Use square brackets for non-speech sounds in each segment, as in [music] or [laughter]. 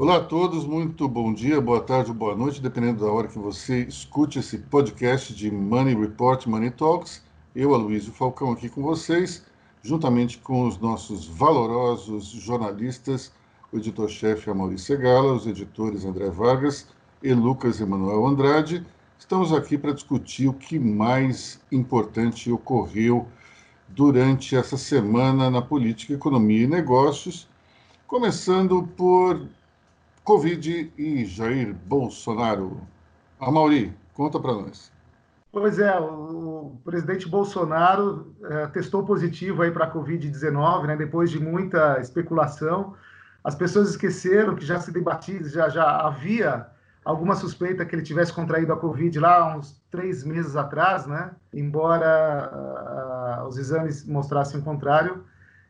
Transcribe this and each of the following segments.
Olá a todos, muito bom dia, boa tarde boa noite, dependendo da hora que você escute esse podcast de Money Report, Money Talks. Eu, Aloysio Falcão, aqui com vocês, juntamente com os nossos valorosos jornalistas, o editor-chefe Amaury Segala, os editores André Vargas e Lucas Emanuel Andrade. Estamos aqui para discutir o que mais importante ocorreu durante essa semana na política, economia e negócios, começando por Covid e Jair Bolsonaro. Amauri, conta para nós. Pois é, o presidente Bolsonaro é, testou positivo aí para a Covid-19, né, depois de muita especulação. As pessoas esqueceram que já se debatia, já, já havia alguma suspeita que ele tivesse contraído a Covid lá uns três meses atrás, né? Embora uh, os exames mostrassem o contrário.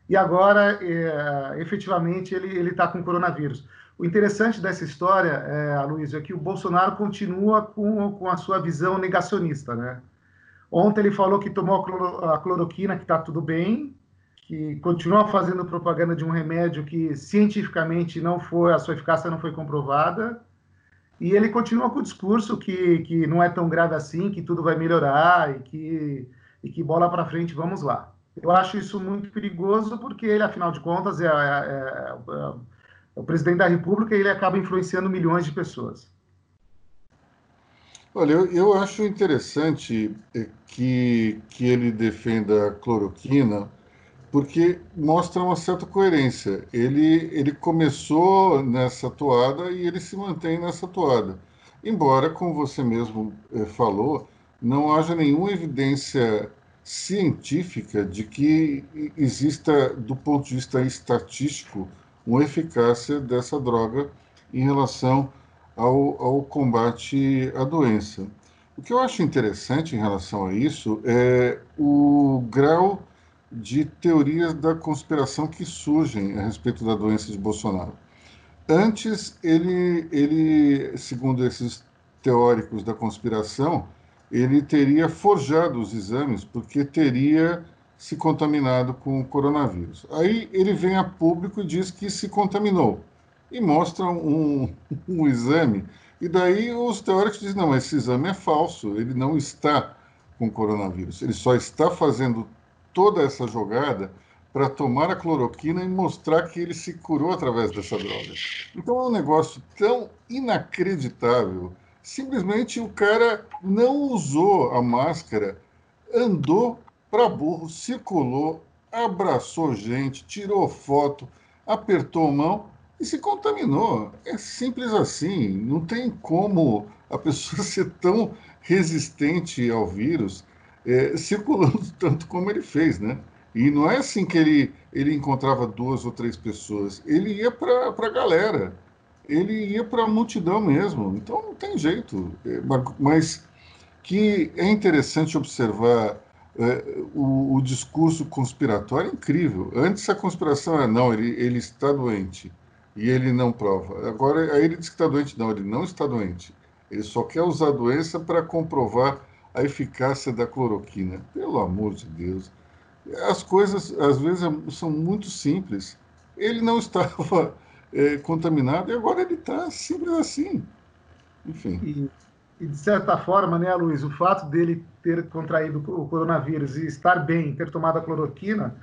E agora, uh, efetivamente, ele está com coronavírus. O interessante dessa história, é, é que o Bolsonaro continua com, com a sua visão negacionista, né? Ontem ele falou que tomou a cloroquina, que está tudo bem, que continua fazendo propaganda de um remédio que cientificamente não foi, a sua eficácia não foi comprovada, e ele continua com o discurso que, que não é tão grave assim, que tudo vai melhorar e que, e que bola para frente, vamos lá. Eu acho isso muito perigoso porque ele, afinal de contas, é, é, é, é o presidente da República ele acaba influenciando milhões de pessoas. Olha, eu, eu acho interessante eh, que, que ele defenda a cloroquina, porque mostra uma certa coerência. Ele, ele começou nessa toada e ele se mantém nessa toada. Embora, como você mesmo eh, falou, não haja nenhuma evidência científica de que exista, do ponto de vista estatístico, uma eficácia dessa droga em relação ao, ao combate à doença. O que eu acho interessante em relação a isso é o grau de teorias da conspiração que surgem a respeito da doença de Bolsonaro. Antes, ele, ele segundo esses teóricos da conspiração, ele teria forjado os exames porque teria se contaminado com o coronavírus. Aí ele vem a público e diz que se contaminou e mostra um, [laughs] um exame. E daí os teóricos dizem: não, esse exame é falso, ele não está com coronavírus, ele só está fazendo toda essa jogada para tomar a cloroquina e mostrar que ele se curou através dessa droga. Então é um negócio tão inacreditável. Simplesmente o cara não usou a máscara, andou para burro, circulou, abraçou gente, tirou foto, apertou mão e se contaminou. É simples assim. Não tem como a pessoa [laughs] ser tão resistente ao vírus é, circulando [laughs] tanto como ele fez, né? E não é assim que ele, ele encontrava duas ou três pessoas. Ele ia para a galera. Ele ia para a multidão mesmo. Então não tem jeito. É, mas que é interessante observar o, o, discurso conspiratório é incrível. Antes a conspiração era não, ele, ele está doente e ele não prova. Agora aí ele diz que está doente, não, ele não está doente. Ele só quer usar a doença para comprovar a eficácia da cloroquina. Pelo amor de Deus. As coisas às vezes são muito simples. Ele não [laughs] estava é, contaminado e agora ele está simples assim. Enfim. E de certa forma, né, Luiz, o fato dele ter contraído o coronavírus e estar bem, ter tomado a cloroquina,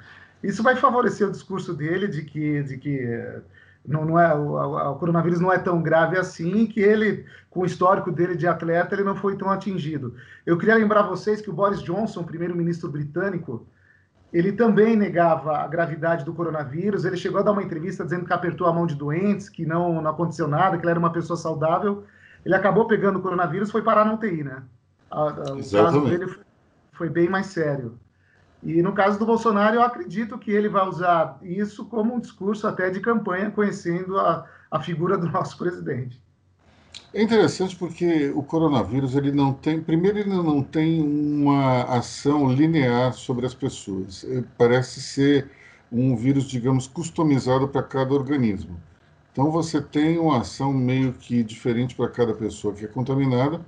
isso vai favorecer o discurso dele de que, de que eh, não, não é, o, o, coronavírus não é tão grave assim, que ele, com o histórico dele de atleta, ele não foi tão atingido. Eu queria lembrar vocês que o Boris Johnson, primeiro-ministro britânico, ele também negava a gravidade do coronavírus. Ele chegou a dar uma entrevista dizendo que apertou a mão de doentes, que não, não aconteceu nada, que ele era uma pessoa saudável ele acabou pegando o coronavírus foi parar na UTI, né? o caso dele foi bem mais sério. E no caso do Bolsonaro, eu acredito que ele vai usar isso como um discurso até de campanha, conhecendo a, a figura do nosso presidente. É interessante porque o coronavírus ele não tem, primeiro ele não tem uma ação linear sobre as pessoas. Ele parece ser um vírus, digamos, customizado para cada organismo. Então você tem uma ação meio que diferente para cada pessoa que é contaminada.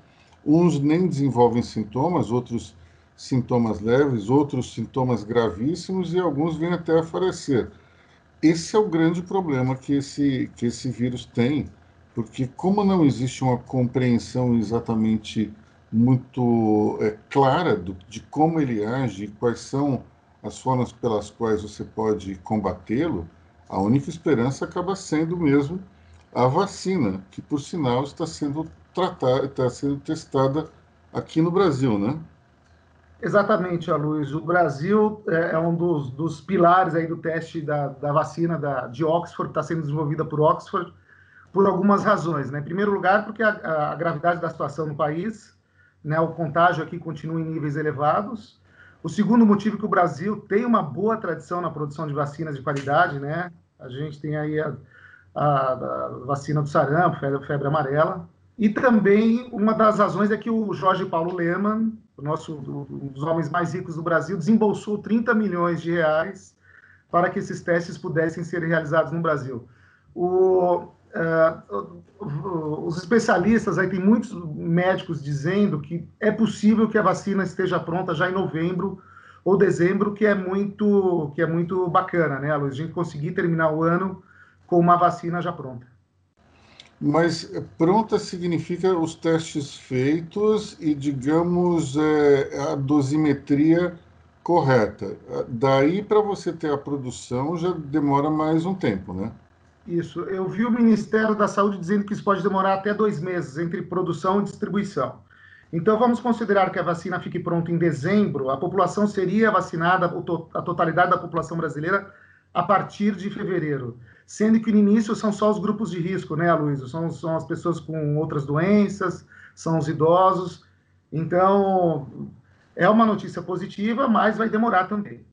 Uns nem desenvolvem sintomas, outros sintomas leves, outros sintomas gravíssimos e alguns vêm até a falecer. esse é o grande problema que esse, que esse vírus tem, porque como não existe uma compreensão exatamente muito é, clara do, de como ele age e quais são as formas pelas quais você pode combatê-lo, a única esperança acaba sendo mesmo a vacina, que por sinal está sendo tratada, está sendo testada aqui no Brasil, né? Exatamente, Luiz. O Brasil é, é um dos, dos, pilares aí do teste da, da vacina da, de Oxford, está sendo desenvolvida por Oxford, por algumas razões. Né? Em primeiro lugar, porque a, a gravidade da situação no país, né, o contágio aqui continua em níveis elevados. O segundo motivo é que o Brasil tem uma boa tradição na produção de vacinas de qualidade, né? A gente tem aí a, a, a vacina do sarampo, febre, febre amarela. E também uma das razões é que o Jorge Paulo Leman, o nosso, um dos homens mais ricos do Brasil, desembolsou 30 milhões de reais para que esses testes pudessem ser realizados no Brasil. O, uh, os especialistas, aí tem muitos médicos dizendo que é possível que a vacina esteja pronta já em novembro ou dezembro, que é muito, que é muito bacana, né, Luiz? A gente conseguir terminar o ano com uma vacina já pronta. Mas pronta significa os testes feitos e, digamos, é, a dosimetria correta. Daí, para você ter a produção, já demora mais um tempo, né? Isso. Eu vi o Ministério da Saúde dizendo que isso pode demorar até dois meses entre produção e distribuição. Então, vamos considerar que a vacina fique pronta em dezembro, a população seria vacinada, a totalidade da população brasileira, a partir de fevereiro sendo que no início são só os grupos de risco, né, Luísa? São, são as pessoas com outras doenças, são os idosos. Então, é uma notícia positiva, mas vai demorar também.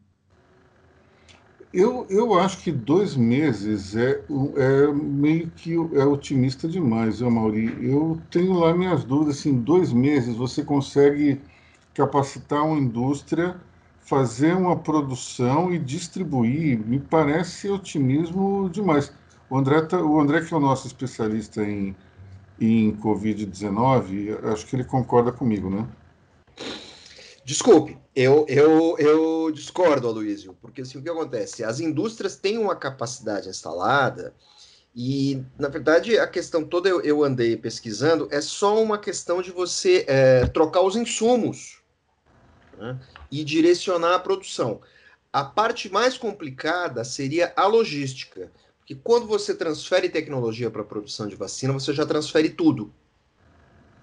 Eu, eu acho que dois meses é, é meio que é otimista demais, eu, Mauri. Eu tenho lá minhas dúvidas. Assim, dois meses você consegue capacitar uma indústria fazer uma produção e distribuir, me parece otimismo demais. O André, tá, o André que é o nosso especialista em, em Covid-19, acho que ele concorda comigo, né? Desculpe, eu, eu, eu discordo, Aloysio, porque assim, o que acontece? As indústrias têm uma capacidade instalada e, na verdade, a questão toda eu, eu andei pesquisando é só uma questão de você é, trocar os insumos. Né? e direcionar a produção. A parte mais complicada seria a logística, porque quando você transfere tecnologia para a produção de vacina, você já transfere tudo.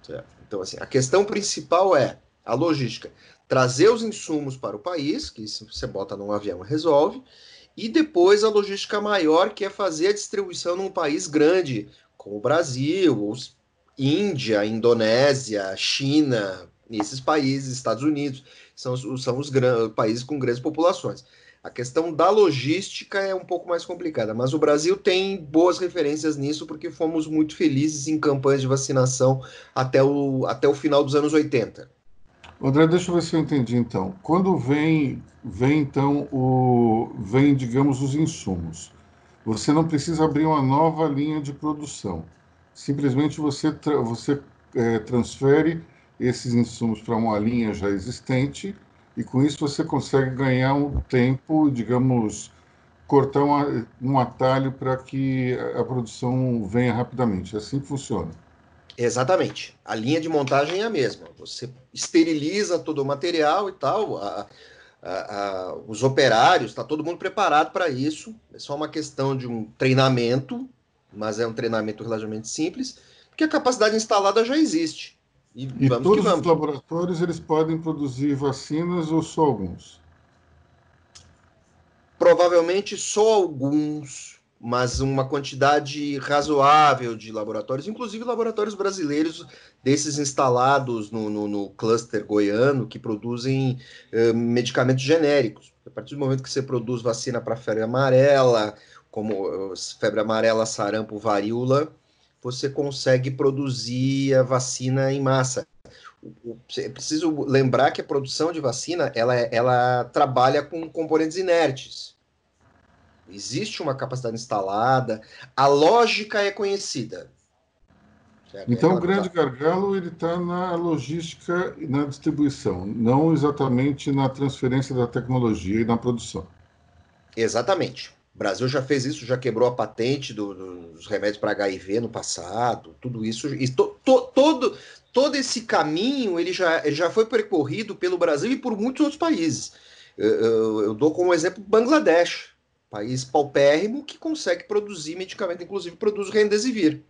Certo? Então, assim, a questão principal é a logística. Trazer os insumos para o país, que você bota num avião e resolve, e depois a logística maior, que é fazer a distribuição num país grande, como o Brasil, Índia, Indonésia, China, esses países, Estados Unidos são, são os países com grandes populações. A questão da logística é um pouco mais complicada, mas o Brasil tem boas referências nisso porque fomos muito felizes em campanhas de vacinação até o, até o final dos anos 80. André, deixa eu ver se eu entendi então. Quando vem, vem então o, vem digamos os insumos, você não precisa abrir uma nova linha de produção. Simplesmente você você é, transfere esses insumos para uma linha já existente e com isso você consegue ganhar um tempo, digamos, cortar uma, um atalho para que a produção venha rapidamente. É assim que funciona. Exatamente. A linha de montagem é a mesma. Você esteriliza todo o material e tal. A, a, a, os operários, está todo mundo preparado para isso. É só uma questão de um treinamento, mas é um treinamento relativamente simples, porque a capacidade instalada já existe. E, e todos os laboratórios eles podem produzir vacinas ou só alguns? Provavelmente só alguns, mas uma quantidade razoável de laboratórios, inclusive laboratórios brasileiros desses instalados no, no, no cluster goiano que produzem uh, medicamentos genéricos. A partir do momento que você produz vacina para febre amarela, como febre amarela, sarampo, varíola, você consegue produzir a vacina em massa. É preciso lembrar que a produção de vacina ela, ela trabalha com componentes inertes. Existe uma capacidade instalada, a lógica é conhecida. Certo? Então, o grande tá... gargalo ele está na logística e na distribuição, não exatamente na transferência da tecnologia e na produção. Exatamente. O Brasil já fez isso, já quebrou a patente do, dos remédios para HIV no passado, tudo isso. E to, to, todo, todo esse caminho ele já, ele já foi percorrido pelo Brasil e por muitos outros países. Eu, eu, eu dou como exemplo Bangladesh, país paupérrimo que consegue produzir medicamento, inclusive produz Remdesivir.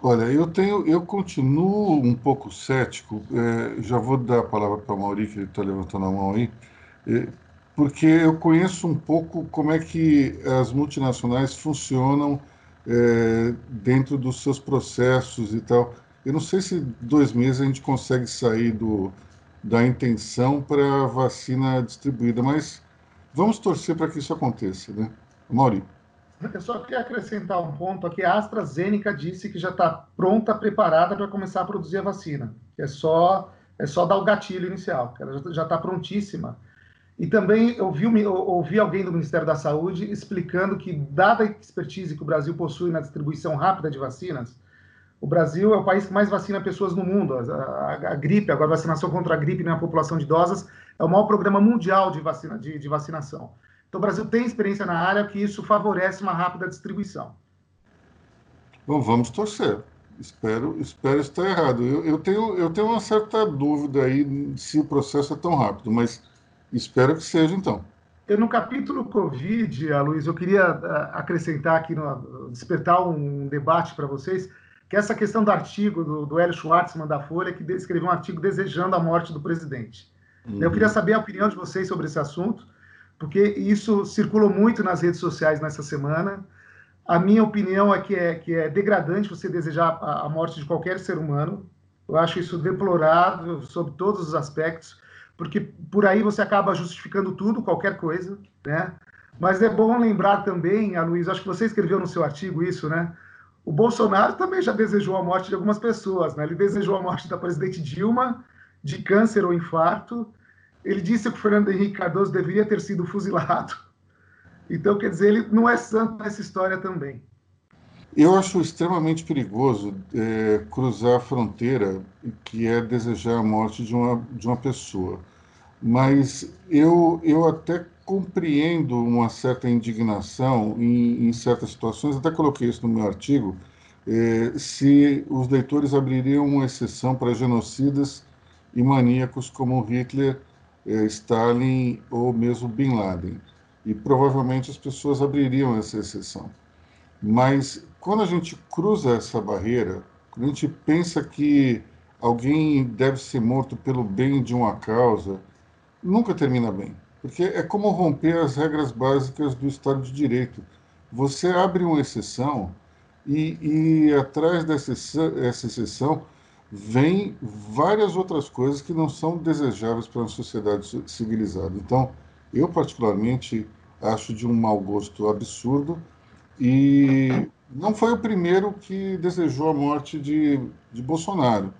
Olha, eu tenho, eu continuo um pouco cético. É, já vou dar a palavra para o Mauri, que está levantando a mão aí, é, porque eu conheço um pouco como é que as multinacionais funcionam é, dentro dos seus processos e tal. Eu não sei se dois meses a gente consegue sair do, da intenção para a vacina distribuída, mas vamos torcer para que isso aconteça, né? Mauri. Eu só queria acrescentar um ponto aqui. A AstraZeneca disse que já está pronta, preparada para começar a produzir a vacina. É só, é só dar o gatilho inicial, ela já está prontíssima. E também ouvi, ouvi alguém do Ministério da Saúde explicando que, dada a expertise que o Brasil possui na distribuição rápida de vacinas, o Brasil é o país que mais vacina pessoas no mundo. A, a, a gripe, agora a vacinação contra a gripe na população de idosas, é o maior programa mundial de, vacina, de, de vacinação. Então, o Brasil tem experiência na área que isso favorece uma rápida distribuição. Bom, vamos torcer. Espero, espero estar errado. Eu, eu, tenho, eu tenho uma certa dúvida aí se o processo é tão rápido, mas espero que seja então. Eu, no capítulo Covid, Luiz, eu queria uh, acrescentar aqui, no, despertar um debate para vocês, que essa questão do artigo do, do Hélio Schwartzman da Folha, que escreveu um artigo desejando a morte do presidente. Uhum. Eu queria saber a opinião de vocês sobre esse assunto porque isso circulou muito nas redes sociais nessa semana. A minha opinião é que é, que é degradante você desejar a, a morte de qualquer ser humano. Eu acho isso deplorável sob todos os aspectos, porque por aí você acaba justificando tudo, qualquer coisa, né? Mas é bom lembrar também, Luiz, acho que você escreveu no seu artigo isso, né? O Bolsonaro também já desejou a morte de algumas pessoas, né? Ele desejou a morte da presidente Dilma de câncer ou infarto, ele disse que o Fernando Henrique Cardoso deveria ter sido fuzilado. Então, quer dizer, ele não é santo nessa história também. Eu acho extremamente perigoso é, cruzar a fronteira, que é desejar a morte de uma, de uma pessoa. Mas eu, eu até compreendo uma certa indignação em, em certas situações, até coloquei isso no meu artigo, é, se os leitores abririam uma exceção para genocidas e maníacos como Hitler é, Stalin ou mesmo Bin Laden. E provavelmente as pessoas abririam essa exceção. Mas quando a gente cruza essa barreira, quando a gente pensa que alguém deve ser morto pelo bem de uma causa, nunca termina bem. Porque é como romper as regras básicas do Estado de Direito. Você abre uma exceção e, e atrás dessa exceção vem várias outras coisas que não são desejáveis para uma sociedade civilizada. Então, eu particularmente acho de um mau gosto absurdo e não foi o primeiro que desejou a morte de, de Bolsonaro.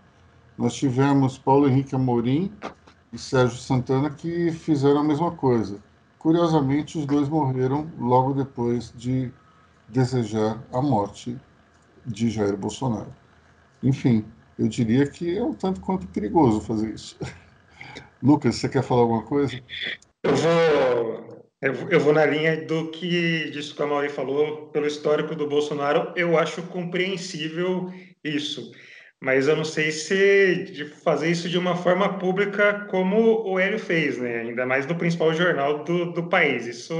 Nós tivemos Paulo Henrique Amorim e Sérgio Santana que fizeram a mesma coisa. Curiosamente, os dois morreram logo depois de desejar a morte de Jair Bolsonaro. Enfim, eu diria que é um tanto quanto perigoso fazer isso. [laughs] Lucas, você quer falar alguma coisa? Eu vou, eu vou na linha do que disse que a Mauri falou, pelo histórico do Bolsonaro, eu acho compreensível isso. Mas eu não sei se de fazer isso de uma forma pública como o Hélio fez, né? ainda mais no principal jornal do, do país. Isso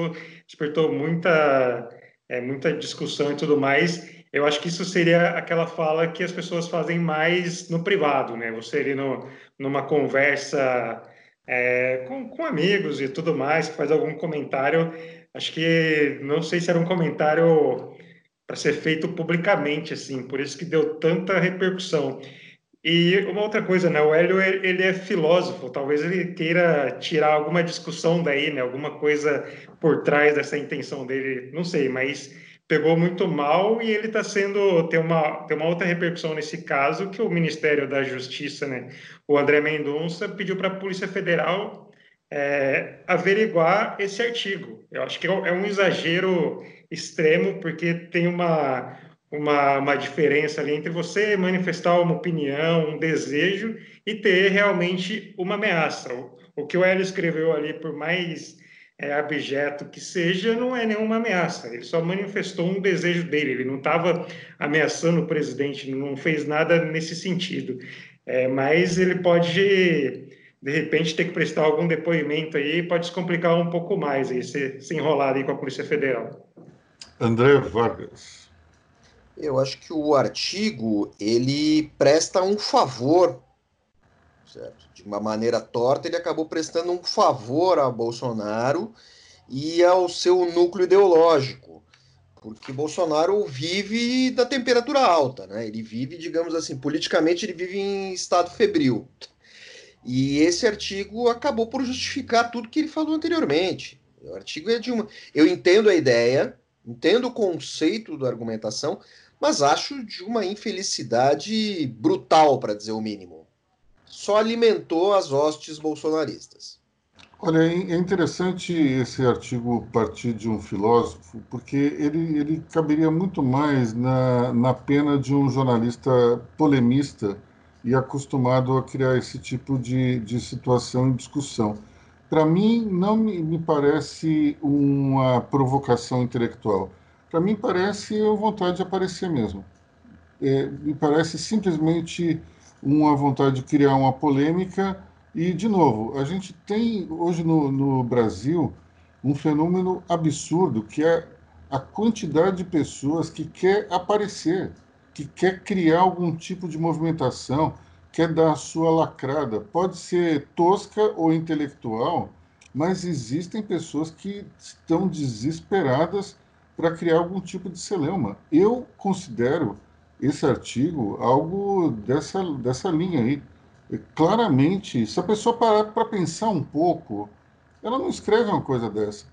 despertou muita, é, muita discussão e tudo mais. Eu acho que isso seria aquela fala que as pessoas fazem mais no privado, né? Você ali no, numa conversa é, com, com amigos e tudo mais, que faz algum comentário. Acho que não sei se era um comentário para ser feito publicamente, assim, por isso que deu tanta repercussão. E uma outra coisa, né? O Hélio ele é filósofo, talvez ele queira tirar alguma discussão daí, né? Alguma coisa por trás dessa intenção dele, não sei, mas pegou muito mal e ele está sendo tem uma tem uma outra repercussão nesse caso que o Ministério da Justiça, né, o André Mendonça pediu para a Polícia Federal é, averiguar esse artigo. Eu acho que é um exagero extremo porque tem uma uma, uma diferença ali entre você manifestar uma opinião, um desejo e ter realmente uma ameaça. O, o que o Hélio escreveu ali, por mais é, abjeto que seja, não é nenhuma ameaça. Ele só manifestou um desejo dele. Ele não estava ameaçando o presidente, não fez nada nesse sentido. É, mas ele pode, de repente, ter que prestar algum depoimento aí, pode se complicar um pouco mais aí, se, se enrolar aí com a Polícia Federal. André Vargas. Eu acho que o artigo ele presta um favor, certo? De uma maneira torta, ele acabou prestando um favor a Bolsonaro e ao seu núcleo ideológico, porque Bolsonaro vive da temperatura alta, né? Ele vive, digamos assim, politicamente ele vive em estado febril. E esse artigo acabou por justificar tudo que ele falou anteriormente. O artigo é de uma. Eu entendo a ideia, entendo o conceito da argumentação, mas acho de uma infelicidade brutal, para dizer o mínimo. Só alimentou as hostes bolsonaristas. Olha, é interessante esse artigo partir de um filósofo, porque ele, ele caberia muito mais na, na pena de um jornalista polemista e acostumado a criar esse tipo de, de situação e discussão. Para mim, não me, me parece uma provocação intelectual para mim parece vontade de aparecer mesmo. É, me parece simplesmente uma vontade de criar uma polêmica e, de novo, a gente tem hoje no, no Brasil um fenômeno absurdo que é a quantidade de pessoas que quer aparecer, que quer criar algum tipo de movimentação, quer dar a sua lacrada. Pode ser tosca ou intelectual, mas existem pessoas que estão desesperadas para criar algum tipo de celeuma. Eu considero esse artigo algo dessa, dessa linha aí. Claramente, se a pessoa parar para pensar um pouco, ela não escreve uma coisa dessa.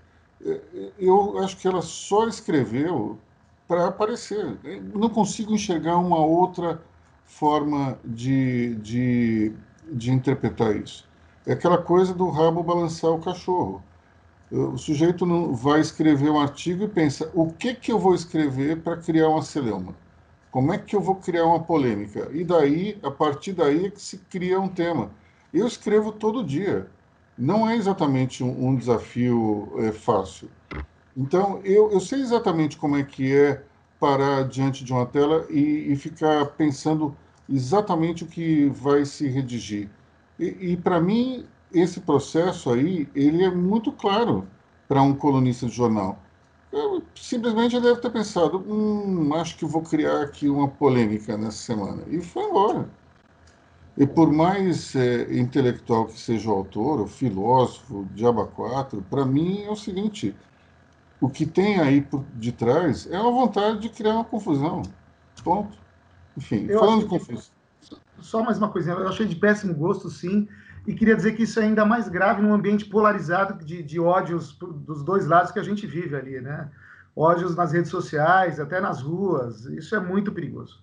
É, eu acho que ela só escreveu para aparecer. Não consigo enxergar uma outra forma de, de, de interpretar isso. É aquela coisa do rabo balançar o cachorro o sujeito não vai escrever um artigo e pensa: o que que eu vou escrever para criar uma celeuma? Como é que eu vou criar uma polêmica? E daí, a partir daí é que se cria um tema. Eu escrevo todo dia. Não é exatamente um, um desafio é, fácil. Então, eu, eu sei exatamente como é que é parar diante de uma tela e, e ficar pensando exatamente o que vai se redigir. E, e para mim, esse processo aí, ele é muito claro para um colunista de jornal. Eu, simplesmente ele deve ter pensado, hum, acho que vou criar aqui uma polêmica nessa semana. E foi embora. E por mais é, intelectual que seja o autor, o filósofo, Diaba 4, para mim é o seguinte, o que tem aí por de trás é uma vontade de criar uma confusão. Ponto. Enfim, eu falando de confusão. Só mais uma coisinha, eu achei de péssimo gosto, sim, e queria dizer que isso é ainda mais grave num ambiente polarizado de, de ódios dos dois lados que a gente vive ali, né? Ódios nas redes sociais, até nas ruas. Isso é muito perigoso.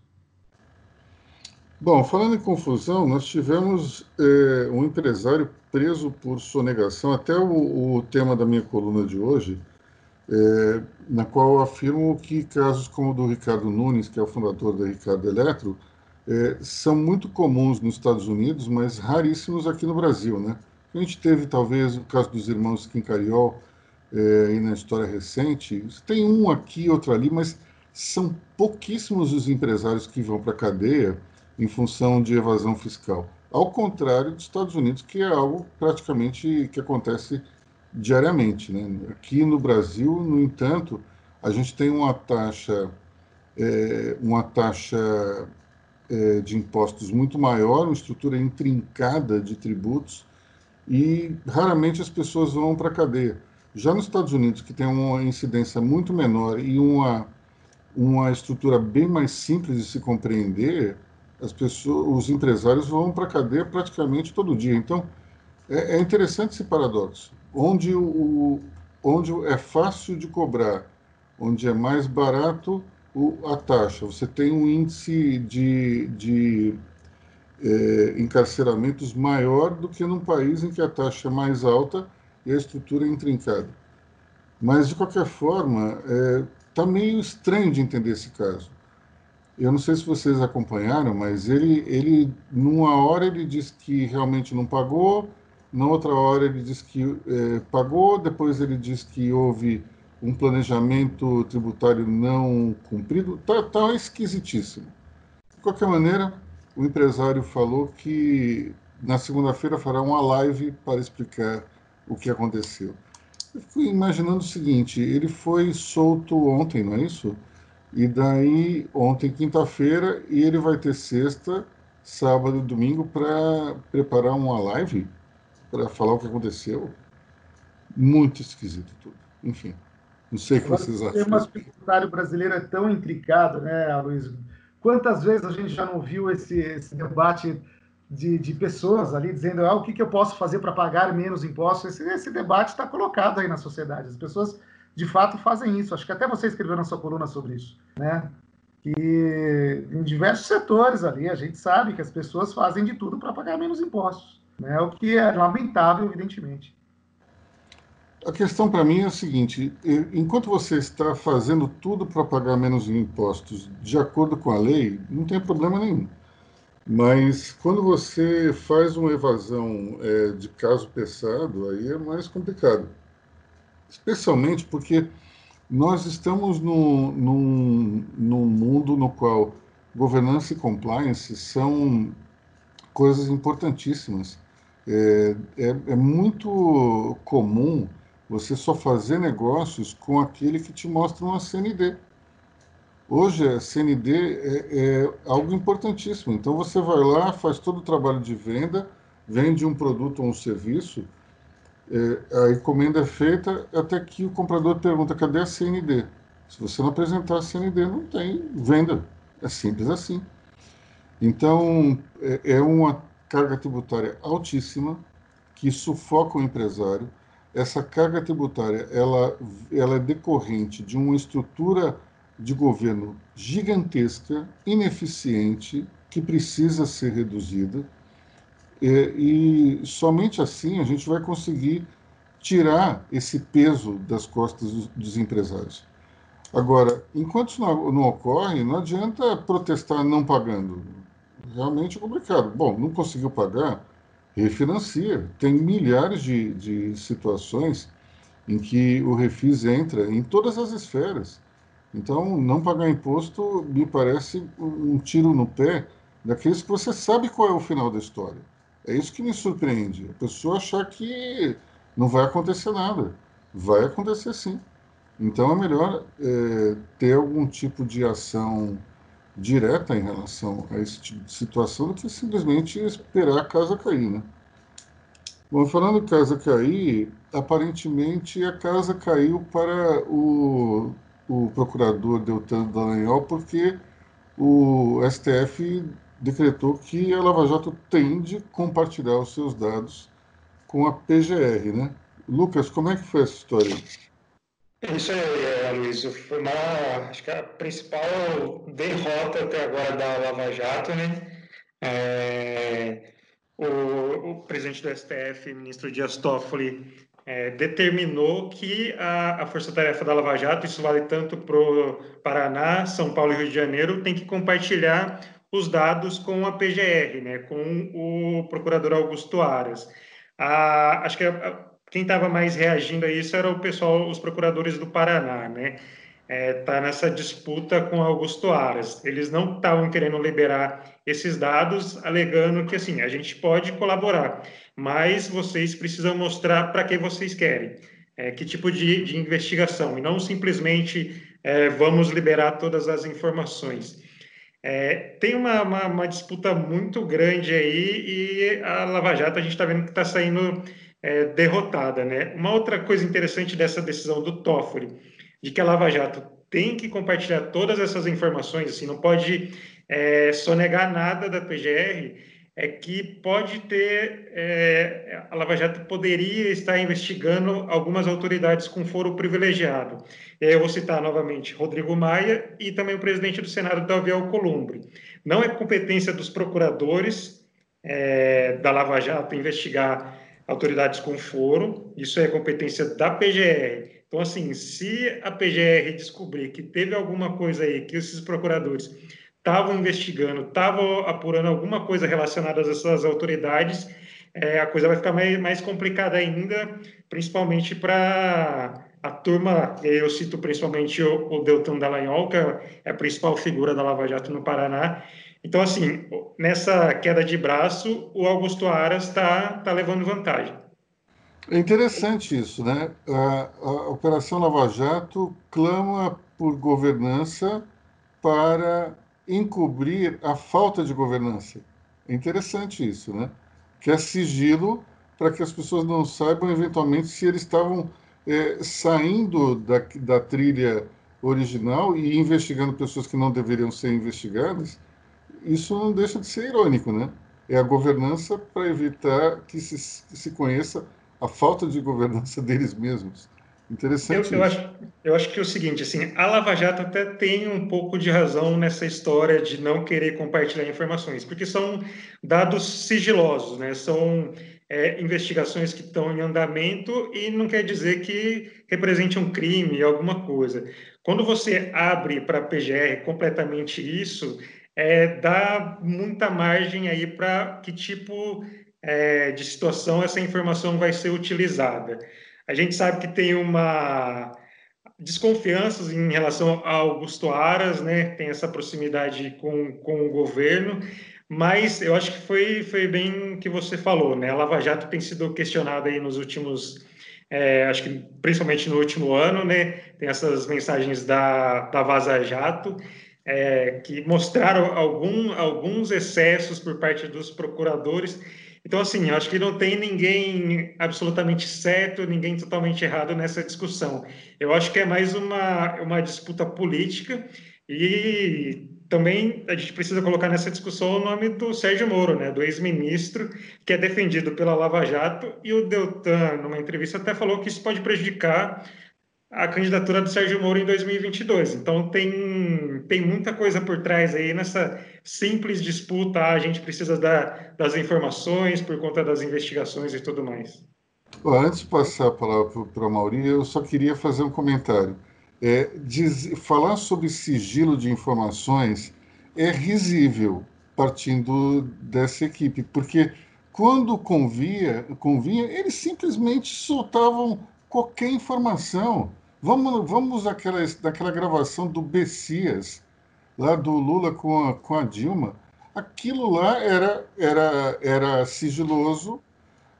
Bom, falando em confusão, nós tivemos é, um empresário preso por sonegação, até o, o tema da minha coluna de hoje, é, na qual eu afirmo que casos como o do Ricardo Nunes, que é o fundador da Ricardo Eletro, é, são muito comuns nos Estados Unidos, mas raríssimos aqui no Brasil, né? A gente teve talvez o caso dos irmãos Quincariol é, na história recente. Tem um aqui, outro ali, mas são pouquíssimos os empresários que vão para a cadeia em função de evasão fiscal. Ao contrário dos Estados Unidos, que é algo praticamente que acontece diariamente. Né? Aqui no Brasil, no entanto, a gente tem uma taxa, é, uma taxa é, de impostos muito maior, uma estrutura intrincada de tributos, e raramente as pessoas vão para a cadeia. Já nos Estados Unidos, que tem uma incidência muito menor e uma, uma estrutura bem mais simples de se compreender, as pessoas, os empresários vão para a cadeia praticamente todo dia. Então, é, é interessante esse paradoxo. Onde, o, onde é fácil de cobrar, onde é mais barato o, a taxa. Você tem um índice de, de é, encarceramentos maior do que num país em que a taxa é mais alta e a estrutura é intrincada. Mas, de qualquer forma, está é, tá meio estranho de entender esse caso. Eu não sei se vocês acompanharam, mas ele, ele, numa hora, ele disse que realmente não pagou, na outra hora ele diz que é, pagou, depois ele diz que houve um planejamento tributário não cumprido. Tá, tá esquisitíssimo. De qualquer maneira, o empresário falou que na segunda-feira fará uma live para explicar o que aconteceu. Eu fui imaginando o seguinte: ele foi solto ontem, não é isso? E daí, ontem, quinta-feira, e ele vai ter sexta, sábado e domingo para preparar uma live para falar o que aconteceu. Muito esquisito tudo. Enfim, não sei o que vocês acham. O tema tributário brasileiro é tão intricado, né, Luiz? Quantas vezes a gente já não viu esse, esse debate de, de, pessoas ali dizendo ah, o que, que eu posso fazer para pagar menos impostos? Esse, esse debate está colocado aí na sociedade. As pessoas, de fato, fazem isso. Acho que até você escreveu na sua coluna sobre isso, né? Que em diversos setores ali a gente sabe que as pessoas fazem de tudo para pagar menos impostos, né? O que é lamentável, evidentemente. A questão para mim é a seguinte: enquanto você está fazendo tudo para pagar menos impostos de acordo com a lei, não tem problema nenhum. Mas quando você faz uma evasão é, de caso pesado, aí é mais complicado. Especialmente porque nós estamos no, num, num mundo no qual governança e compliance são coisas importantíssimas. É, é, é muito comum você só fazer negócios com aquele que te mostra uma CND. Hoje a CND é, é, algo importantíssimo. Então você vai lá, faz todo o trabalho de venda, vende um produto ou um serviço, é, a encomenda é feita até que o comprador pergunta cadê a CND. Se você não apresentar a CND, não tem venda. É simples assim. Então é, é uma carga tributária altíssima que sufoca o empresário essa carga tributária ela, ela é decorrente de uma estrutura de governo gigantesca, ineficiente, que precisa ser reduzida. E, e somente assim a gente vai conseguir tirar esse peso das costas dos, dos empresários. Agora, enquanto isso não, não, ocorre, não adianta protestar não pagando. Realmente é complicado. Bom, não conseguiu pagar, refinancia. Tem milhares de, de situações em que o refis entra em todas as esferas. Então, não pagar imposto me parece um tiro no pé daqueles que você sabe qual é o final da história. É isso que me surpreende. A pessoa achar que não vai acontecer nada. Vai acontecer sim. Então, é melhor é, ter algum tipo de ação direta em relação a esse tipo de situação do que simplesmente esperar a casa cair, né? Bom, falando casa cair, aparentemente a casa caiu para o, o procurador Deltan Dallagnol porque o STF decretou que a Lava Jato tem de compartilhar os seus dados com a PGR, né? Lucas, como é que foi essa história? Isso aí, é, Luiz. Foi uma, acho que a principal derrota até agora da Lava Jato, né? É, o, o, presidente do STF, ministro Dias Toffoli, é, determinou que a, a força-tarefa da Lava Jato, isso vale tanto para o Paraná, São Paulo e Rio de Janeiro, tem que compartilhar os dados com a PGR, né, com o procurador Augusto Aras. A, acho que a, quem estava mais reagindo a isso era o pessoal, os procuradores do Paraná, né? Está é, tá nessa disputa com Augusto Aras. Eles não estavam querendo liberar esses dados, alegando que assim a gente pode colaborar, mas vocês precisam mostrar para que vocês querem, é, que tipo de, de, investigação, e não simplesmente é, vamos liberar todas as informações. É, tem uma, uma, uma, disputa muito grande aí e a Lava Jato a gente está vendo que está saindo é, derrotada. Né? Uma outra coisa interessante dessa decisão do Toffoli, de que a Lava Jato tem que compartilhar todas essas informações, assim, não pode é, sonegar nada da PGR, é que pode ter, é, a Lava Jato poderia estar investigando algumas autoridades com foro privilegiado. Eu vou citar novamente Rodrigo Maia e também o presidente do Senado, Davi Alcolumbre. Não é competência dos procuradores é, da Lava Jato investigar autoridades com foro, isso é competência da PGR. Então, assim, se a PGR descobrir que teve alguma coisa aí que esses procuradores estavam investigando, estavam apurando alguma coisa relacionada a essas autoridades, é, a coisa vai ficar mais, mais complicada ainda, principalmente para a turma, eu cito principalmente o, o Deltan Dallagnol, que é a principal figura da Lava Jato no Paraná. Então, assim, nessa queda de braço, o Augusto Aras está tá levando vantagem. É interessante isso, né? A, a Operação Lava Jato clama por governança para encobrir a falta de governança. É interessante isso, né? Que é sigilo para que as pessoas não saibam eventualmente se eles estavam é, saindo da, da trilha original e investigando pessoas que não deveriam ser investigadas. Isso não deixa de ser irônico, né? É a governança para evitar que se, se conheça a falta de governança [laughs] deles mesmos. Interessante. Eu, eu, acho, eu acho que é o seguinte, assim, a Lava Jato até tem um pouco de razão nessa história de não querer compartilhar informações, porque são dados sigilosos, né? São é, investigações que estão em andamento e não quer dizer que represente um crime, alguma coisa. Quando você abre para a PGR completamente isso, é, dá muita margem aí para que tipo é, de situação essa informação vai ser utilizada. A gente sabe que tem uma desconfianças em relação ao Augusto Aras, né? Tem essa proximidade com, com o governo, mas eu acho que foi, foi bem que você falou, né? A Lava Jato tem sido questionada aí nos últimos, é, acho que principalmente no último ano, né? Tem essas mensagens da, da Vaza Jato, é, que mostraram algum, alguns excessos por parte dos procuradores então, assim, acho que não tem ninguém absolutamente certo, ninguém totalmente errado nessa discussão. Eu acho que é mais uma, uma disputa política e também a gente precisa colocar nessa discussão o nome do Sérgio Moro, né, do ex-ministro, que é defendido pela Lava Jato, e o Deltan, numa entrevista, até falou que isso pode prejudicar a candidatura do Sérgio Moro em 2022. Então tem, tem muita coisa por trás aí nessa simples disputa. A gente precisa da, das informações por conta das investigações e tudo mais. Antes de passar a palavra para a Mauri, eu só queria fazer um comentário. É, diz, falar sobre sigilo de informações é risível partindo dessa equipe, porque quando convia, convinha, eles simplesmente soltavam qualquer informação. Vamos, vamos àquela, daquela gravação do Bessias, lá do Lula com a, com a Dilma. Aquilo lá era, era, era sigiloso,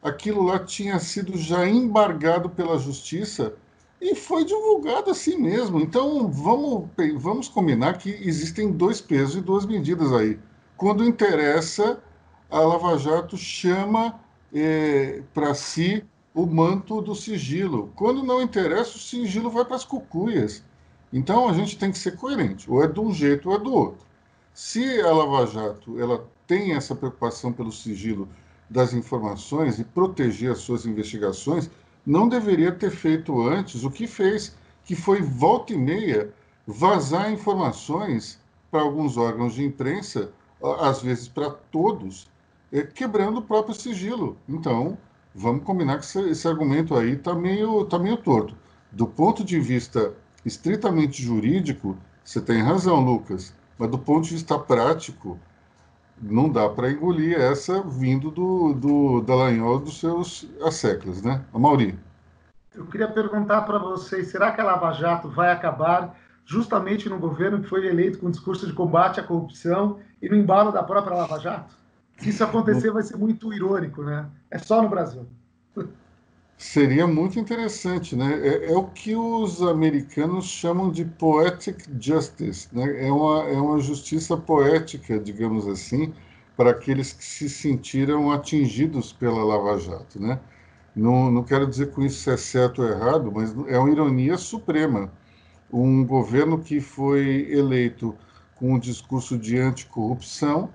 aquilo lá tinha sido já embargado pela justiça e foi divulgado assim mesmo. Então vamos, vamos combinar que existem dois pesos e duas medidas aí. Quando interessa, a Lava Jato chama eh, para si o manto do sigilo. Quando não interessa, o sigilo vai para as cucuias. Então a gente tem que ser coerente, ou é de um jeito ou é do outro. Se a Lava Jato ela tem essa preocupação pelo sigilo das informações e proteger as suas investigações, não deveria ter feito antes o que fez, que foi volta e meia vazar informações para alguns órgãos de imprensa, às vezes para todos, eh, quebrando o próprio sigilo. Então, vamos combinar que esse, esse argumento aí está meio, tá meio torto. Do ponto de vista estritamente jurídico, você tem razão, Lucas, mas do ponto de vista prático, não dá para engolir essa vindo do, do Dallagnol dos seus asseclas, né? A Mauri. Eu queria perguntar para vocês, será que a Lava Jato vai acabar justamente no governo que foi eleito com discurso de combate à corrupção e no embalo da própria Lava Jato? Se isso acontecer, vai ser muito irônico, né? É só no Brasil. Seria muito interessante, né? É, é, o que os americanos chamam de poetic justice, né? É uma, é uma justiça poética, digamos assim, para aqueles que se sentiram atingidos pela Lava Jato, né? Não, não quero dizer com isso se é certo ou errado, mas é uma ironia suprema. Um governo que foi eleito com um discurso de anticorrupção,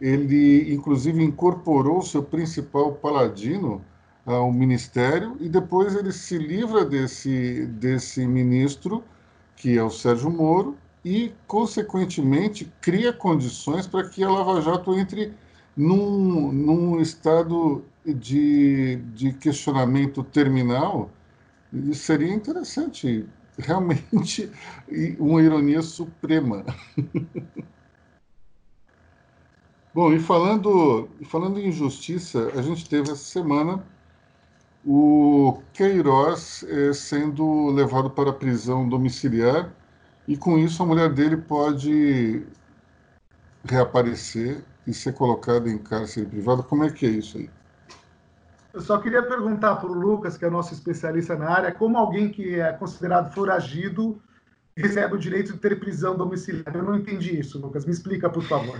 ele inclusive incorporou seu principal paladino ao ministério e depois ele se livra desse, desse ministro, que é o Sérgio Moro, e, consequentemente, cria condições para que a Lava Jato entre num, num estado de, de questionamento terminal. E seria interessante, realmente, [laughs] uma ironia suprema. [laughs] Bom, e falando, falando em justiça, a gente teve essa semana o Queiroz é, sendo levado para a prisão domiciliar e com isso a mulher dele pode reaparecer e ser colocada em cárcere privado. Como é que é isso aí? Eu só queria perguntar para o Lucas, que é nosso especialista na área, como alguém que é considerado foragido recebe o direito de ter prisão domiciliar. Eu não entendi isso, Lucas. Me explica, por favor.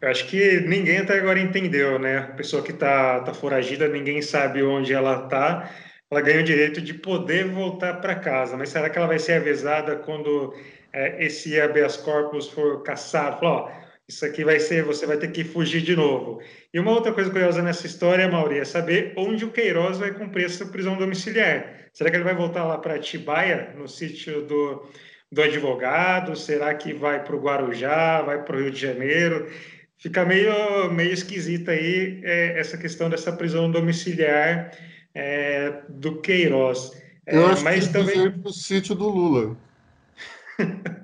Eu acho que ninguém até agora entendeu, né? A pessoa que está tá foragida, ninguém sabe onde ela está. Ela ganha o direito de poder voltar para casa. Mas será que ela vai ser avisada quando é, esse habeas corpus for caçado? Ó, isso aqui vai ser, você vai ter que fugir de novo. E uma outra coisa curiosa nessa história, Mauri, é saber onde o Queiroz vai cumprir essa prisão domiciliar. Será que ele vai voltar lá para Tibaia, no sítio do, do advogado? Será que vai para o Guarujá, vai para o Rio de Janeiro? Fica meio, meio esquisita aí é, essa questão dessa prisão domiciliar é, do Queiroz. É, Eu acho mas que também no sítio do Lula. [laughs]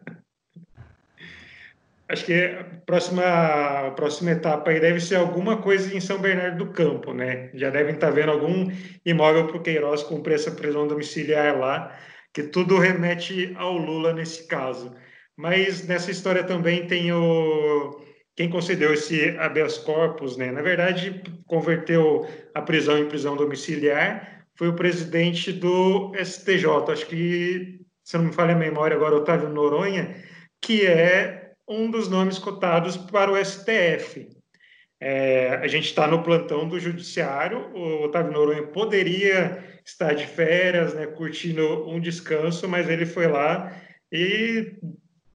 Acho que a próxima, a próxima etapa aí deve ser alguma coisa em São Bernardo do Campo, né? Já devem estar vendo algum imóvel para o Queiroz cumprir essa prisão domiciliar lá, que tudo remete ao Lula nesse caso. Mas nessa história também tem o quem concedeu esse habeas corpus, né? Na verdade, converteu a prisão em prisão domiciliar foi o presidente do STJ, acho que, se não me falha a memória agora, Otávio Noronha, que é um dos nomes cotados para o STF. É, a gente está no plantão do Judiciário, o Otávio Noronha poderia estar de férias, né, curtindo um descanso, mas ele foi lá e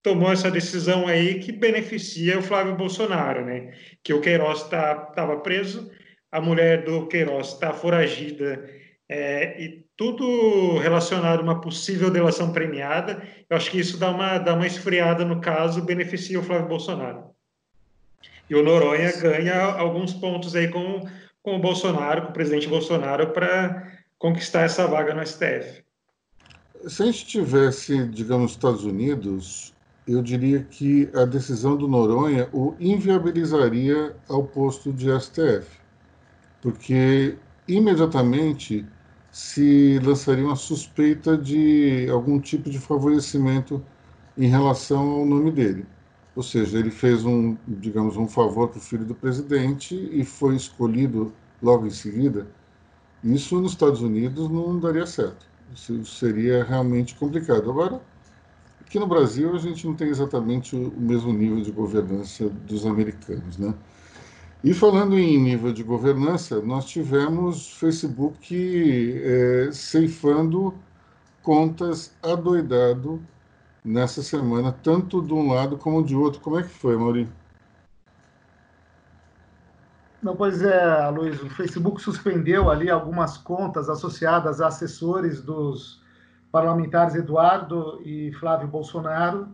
tomou essa decisão aí que beneficia o Flávio Bolsonaro, né? Que o Queiroz estava tá, preso, a mulher do Queiroz está foragida é, e tudo relacionado a uma possível delação premiada, eu acho que isso dá uma, dá uma esfriada no caso, beneficia o Flávio Bolsonaro. E o Noronha ganha alguns pontos aí com, com o Bolsonaro, com o presidente Bolsonaro, para conquistar essa vaga no STF. Se a gente tivesse, digamos, Estados Unidos, eu diria que a decisão do Noronha o inviabilizaria ao posto de STF, porque imediatamente se lançaria uma suspeita de algum tipo de favorecimento em relação ao nome dele. Ou seja, ele fez um, digamos, um favor para o filho do presidente e foi escolhido logo em seguida. Isso nos Estados Unidos não daria certo. Isso seria realmente complicado. Agora, aqui no Brasil a gente não tem exatamente o mesmo nível de governança dos americanos, né? E falando em nível de governança, nós tivemos Facebook é, ceifando contas adoidado nessa semana, tanto de um lado como de outro. Como é que foi, Maurício? Não, pois é, Luiz, o Facebook suspendeu ali algumas contas associadas a assessores dos parlamentares Eduardo e Flávio Bolsonaro,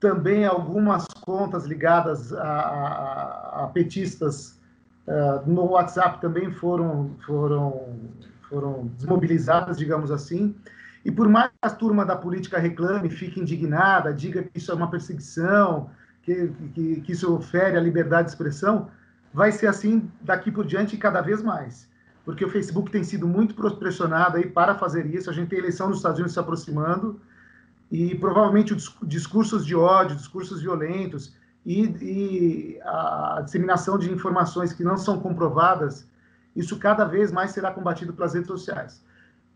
também algumas contas ligadas a, a, a petistas uh, no WhatsApp também foram, foram, foram desmobilizadas, digamos assim. E por mais que a turma da política reclame, fique indignada, diga que isso é uma perseguição, que, que, que isso fere a liberdade de expressão, vai ser assim daqui por diante e cada vez mais. Porque o Facebook tem sido muito pressionado aí para fazer isso. A gente tem eleição nos Estados Unidos se aproximando e provavelmente discursos de ódio, discursos violentos e, e, a disseminação de informações que não são comprovadas, isso cada vez mais será combatido pelas redes sociais.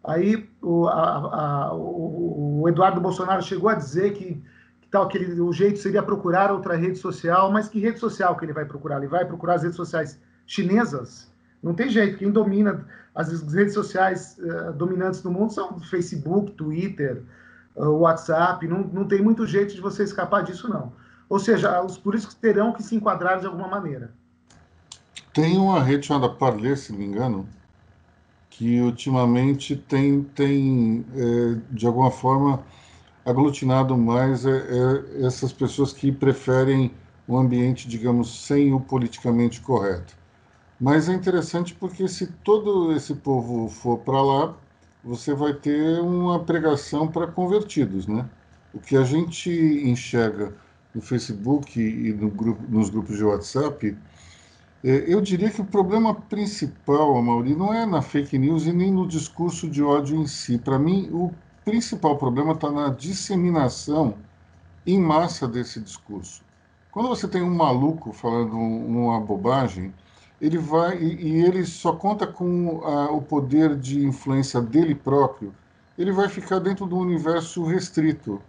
Aí o, a, a, o, o Eduardo Bolsonaro chegou a dizer que, que tal que ele, o jeito seria procurar outra rede social, mas que rede social que ele vai procurar? Ele vai procurar as redes sociais chinesas? Não tem jeito. Quem domina as redes sociais uh, dominantes no mundo são Facebook, Twitter, o WhatsApp, não, não tem muito jeito de você escapar disso, não. Ou seja, os políticos terão que se enquadrar de alguma maneira. Tem uma rede chamada Parler, se não me engano, que ultimamente tem, tem é, de alguma forma, aglutinado mais é, é, essas pessoas que preferem um ambiente, digamos, sem o politicamente correto. Mas é interessante porque se todo esse povo for para lá, você vai ter uma pregação para convertidos, né? O que a gente enxerga no Facebook e no grupo, nos grupos de WhatsApp, é, eu diria que o problema principal, Amaury, não é na fake news e nem no discurso de ódio em si. Para mim, o principal problema está na disseminação em massa desse discurso. Quando você tem um maluco falando uma bobagem, ele vai e, ele só conta com o poder de influência dele próprio, ele vai ficar dentro do universo restrito.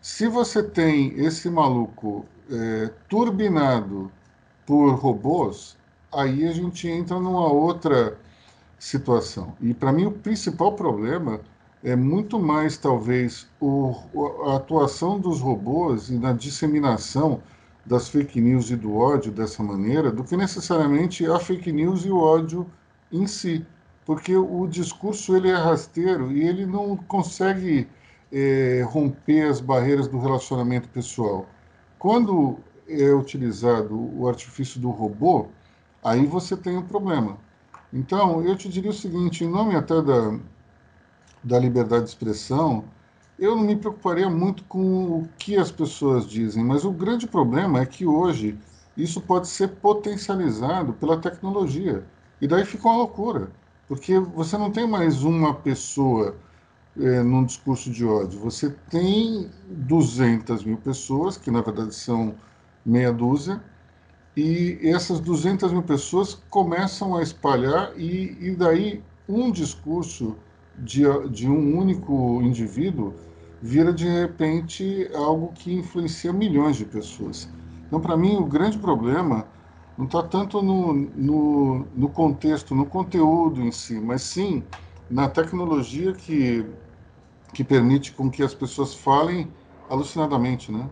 Se você tem esse maluco é, turbinado por robôs, aí a gente entra numa outra situação. E para mim o principal problema é muito mais talvez o, a atuação dos robôs e na disseminação das fake news e do ódio dessa maneira do que necessariamente a fake news e o ódio em si, porque o discurso ele é rasteiro e ele não consegue é, romper as barreiras do relacionamento pessoal. Quando é utilizado o artifício do robô, aí você tem um problema. Então, eu te diria o seguinte, em nome até da, da liberdade de expressão, eu não me preocuparia muito com o que as pessoas dizem, mas o grande problema é que hoje isso pode ser potencializado pela tecnologia. E daí fica uma loucura, porque você não tem mais uma pessoa é, num discurso de ódio, você tem 200 mil pessoas, que na verdade são meia dúzia, e essas 200 mil pessoas começam a espalhar, e, e daí um discurso de, de um único indivíduo vira de repente algo que influencia milhões de pessoas. Então, para mim, o grande problema não está tanto no, no, no, contexto, no conteúdo em si, mas sim na tecnologia que, que permite com que as pessoas falem alucinadamente, né?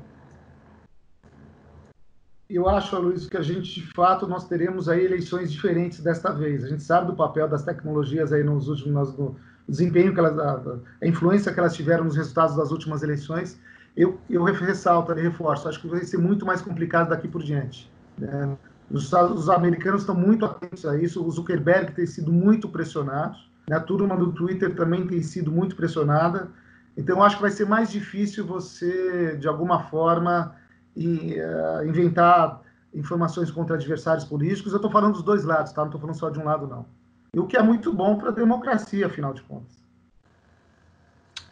eu acho, Luiz, que a gente, de fato, nós teremos aí eleições diferentes desta vez. A gente sabe do papel das tecnologias aí nos últimos, no desempenho que elas, a, a influência que elas tiveram nos resultados das últimas eleições. Eu, eu ressalto, eu reforço, acho que vai ser muito mais complicado daqui por diante. Né? Os, os, americanos estão muito atentos a isso, o Zuckerberg tem sido muito pressionado, né? a turma do Twitter também tem sido muito pressionada, então acho que vai ser mais difícil você, de alguma forma, e uh, inventar informações contra adversários políticos. Eu estou falando dos dois lados, tá? Não estou falando só de um lado, não. E o que é muito bom para a democracia, afinal de contas.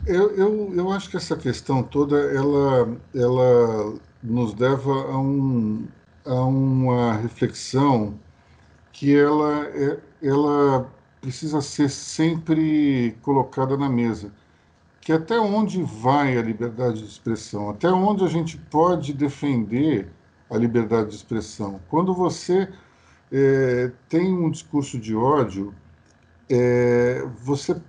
Eu, eu, eu acho que essa questão toda, ela, ela nos leva a, um, a uma reflexão que ela, é, ela precisa ser sempre colocada na mesa que até onde vai a liberdade de expressão, até onde a gente pode defender a liberdade de expressão. Quando você é, tem um discurso de ódio, é, você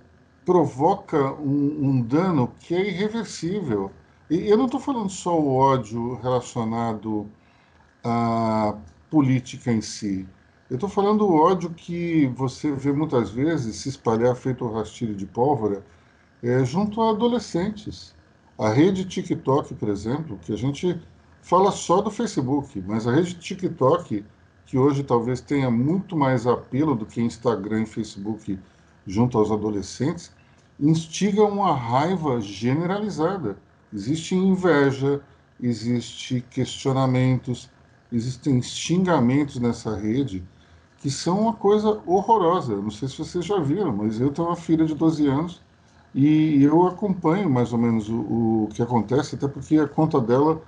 provoca um, um, dano que é irreversível. E eu não estou falando só o ódio relacionado à política em si. Eu estou falando o ódio que você vê muitas vezes se espalhar feito um rastilho de pólvora é, junto a adolescentes. A rede TikTok, por exemplo, que a gente fala só do Facebook, mas a rede TikTok, que hoje talvez tenha muito mais apelo do que Instagram e Facebook junto aos adolescentes, instiga uma raiva generalizada. Existe inveja, existe questionamentos, existem xingamentos nessa rede que são uma coisa horrorosa. Não sei se vocês já viram, mas eu tenho uma filha de 12 anos e eu acompanho mais ou menos o, o que acontece, até porque a conta dela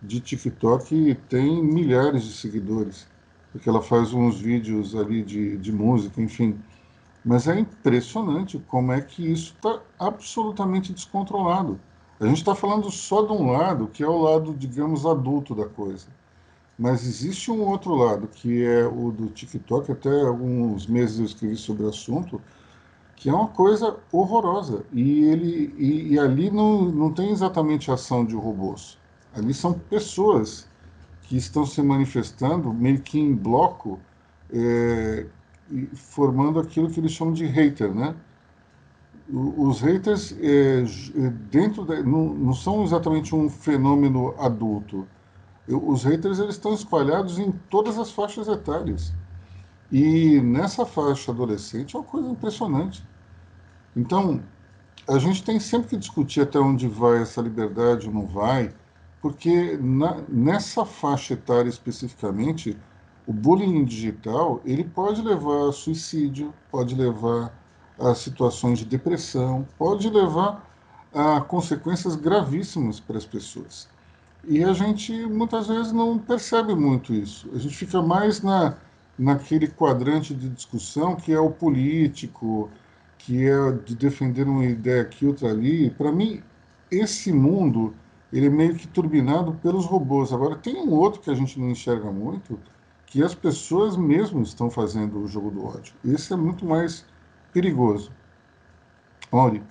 de TikTok tem milhares de seguidores, porque ela faz uns vídeos ali de, de música, enfim. Mas é impressionante como é que isso está absolutamente descontrolado. A gente está falando só de um lado, que é o lado, digamos, adulto da coisa. Mas existe um outro lado, que é o do TikTok. Até alguns meses eu escrevi sobre o assunto, que é uma coisa horrorosa. E, ele, e, e, ali não, não tem exatamente ação de robôs. Ali são pessoas que estão se manifestando meio que em bloco, é, formando aquilo que eles chamam de hater, né? Os haters, é, dentro da, não, não são exatamente um fenômeno adulto. Os haters eles estão espalhados em todas as faixas etárias. E nessa faixa adolescente é uma coisa impressionante. Então, a gente tem sempre que discutir até onde vai essa liberdade ou não vai, porque na, nessa faixa etária especificamente, o bullying digital ele pode levar a suicídio, pode levar a situações de depressão, pode levar a consequências gravíssimas para as pessoas. E a gente muitas vezes não percebe muito isso. A gente fica mais na, naquele quadrante de discussão que é o político, que é de defender uma ideia aqui, outra ali. Para mim, esse mundo ele é meio que turbinado pelos robôs. Agora, tem um outro que a gente não enxerga muito, que as pessoas mesmo estão fazendo o jogo do ódio. Esse é muito mais perigoso. Mauri.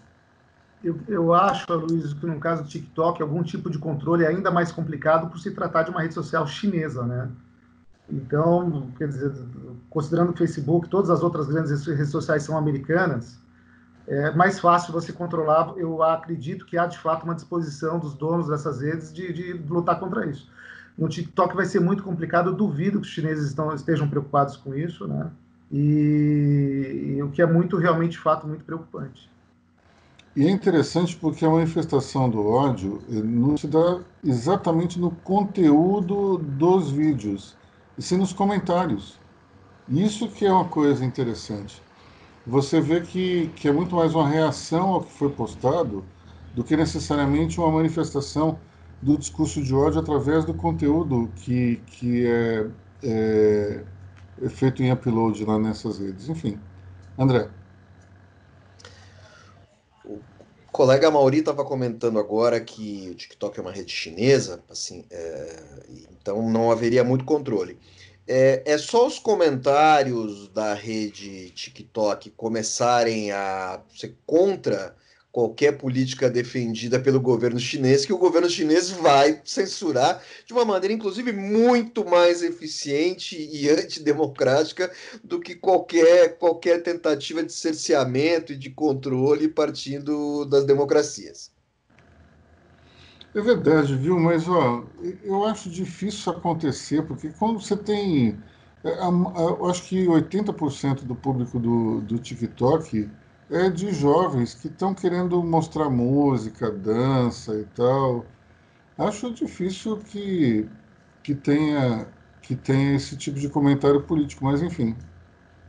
Eu, eu acho, Luiz, que no caso do TikTok, algum tipo de controle é ainda mais complicado por se tratar de uma rede social chinesa, né? Então, quer dizer, considerando o Facebook, todas as outras grandes redes sociais são americanas, é mais fácil você controlar. Eu acredito que há de fato uma disposição dos donos dessas redes de, de lutar contra isso. No TikTok vai ser muito complicado. Eu duvido que os chineses estão, estejam preocupados com isso, né? E, e o que é muito realmente fato muito preocupante. E é interessante porque a manifestação do ódio não se dá exatamente no conteúdo dos vídeos, e sim nos comentários. Isso que é uma coisa interessante. Você vê que, que é muito mais uma reação ao que foi postado do que necessariamente uma manifestação do discurso de ódio através do conteúdo que, que é, é, é feito em upload lá nessas redes. Enfim. André. O colega Mauri estava comentando agora que o TikTok é uma rede chinesa, assim, é, então não haveria muito controle. É, é, só os comentários da rede TikTok começarem a ser contra qualquer política defendida pelo governo chinês, que o governo chinês vai censurar de uma maneira, inclusive, muito mais eficiente e antidemocrática do que qualquer, qualquer tentativa de cerceamento e de controle partindo das democracias. É verdade, viu? Mas ó, eu acho difícil acontecer, porque quando você tem. É, eu acho que 80% do público do, do TikTok é de jovens que estão querendo mostrar música, dança e tal. Acho difícil que, que, tenha, que tenha esse tipo de comentário político, mas enfim.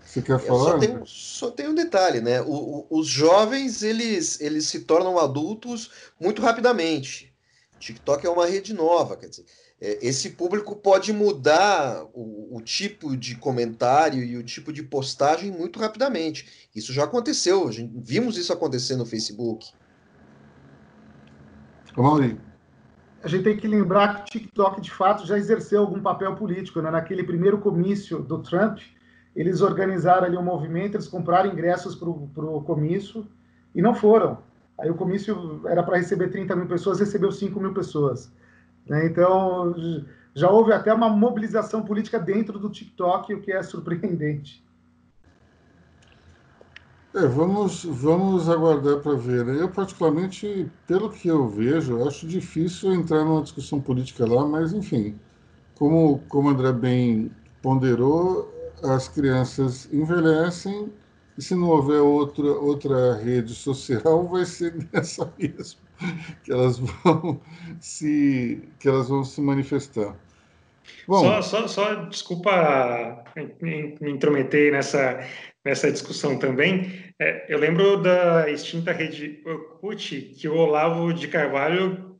Você quer falar? Só tem, só tem, um detalhe, né? O, o, os jovens eles, eles se tornam adultos muito rapidamente. TikTok é uma rede nova, quer dizer, é, esse público pode mudar o, o, tipo de comentário e o tipo de postagem muito rapidamente. Isso já aconteceu, a gente, vimos isso acontecer no Facebook. Mauri. A gente tem que lembrar que o TikTok, de fato, já exerceu algum papel político. Né? Naquele primeiro comício do Trump, eles organizaram ali um movimento, eles compraram ingressos para o comício e não foram. Aí o comício era para receber 30 mil pessoas, recebeu 5 mil pessoas. Né? Então, já houve até uma mobilização política dentro do TikTok, o que é surpreendente. É, vamos, vamos aguardar para ver. Eu, particularmente, pelo que eu vejo, acho difícil entrar numa discussão política lá, mas, enfim, como, como André bem ponderou, as crianças envelhecem e se não houver outra, outra rede social, vai ser [laughs] nessa mesmo que elas vão se que elas vão se manifestar. Bom, só, só, só desculpa me, me intrometer nessa nessa discussão também. É, eu lembro da extinta rede Orkut que o Olavo de Carvalho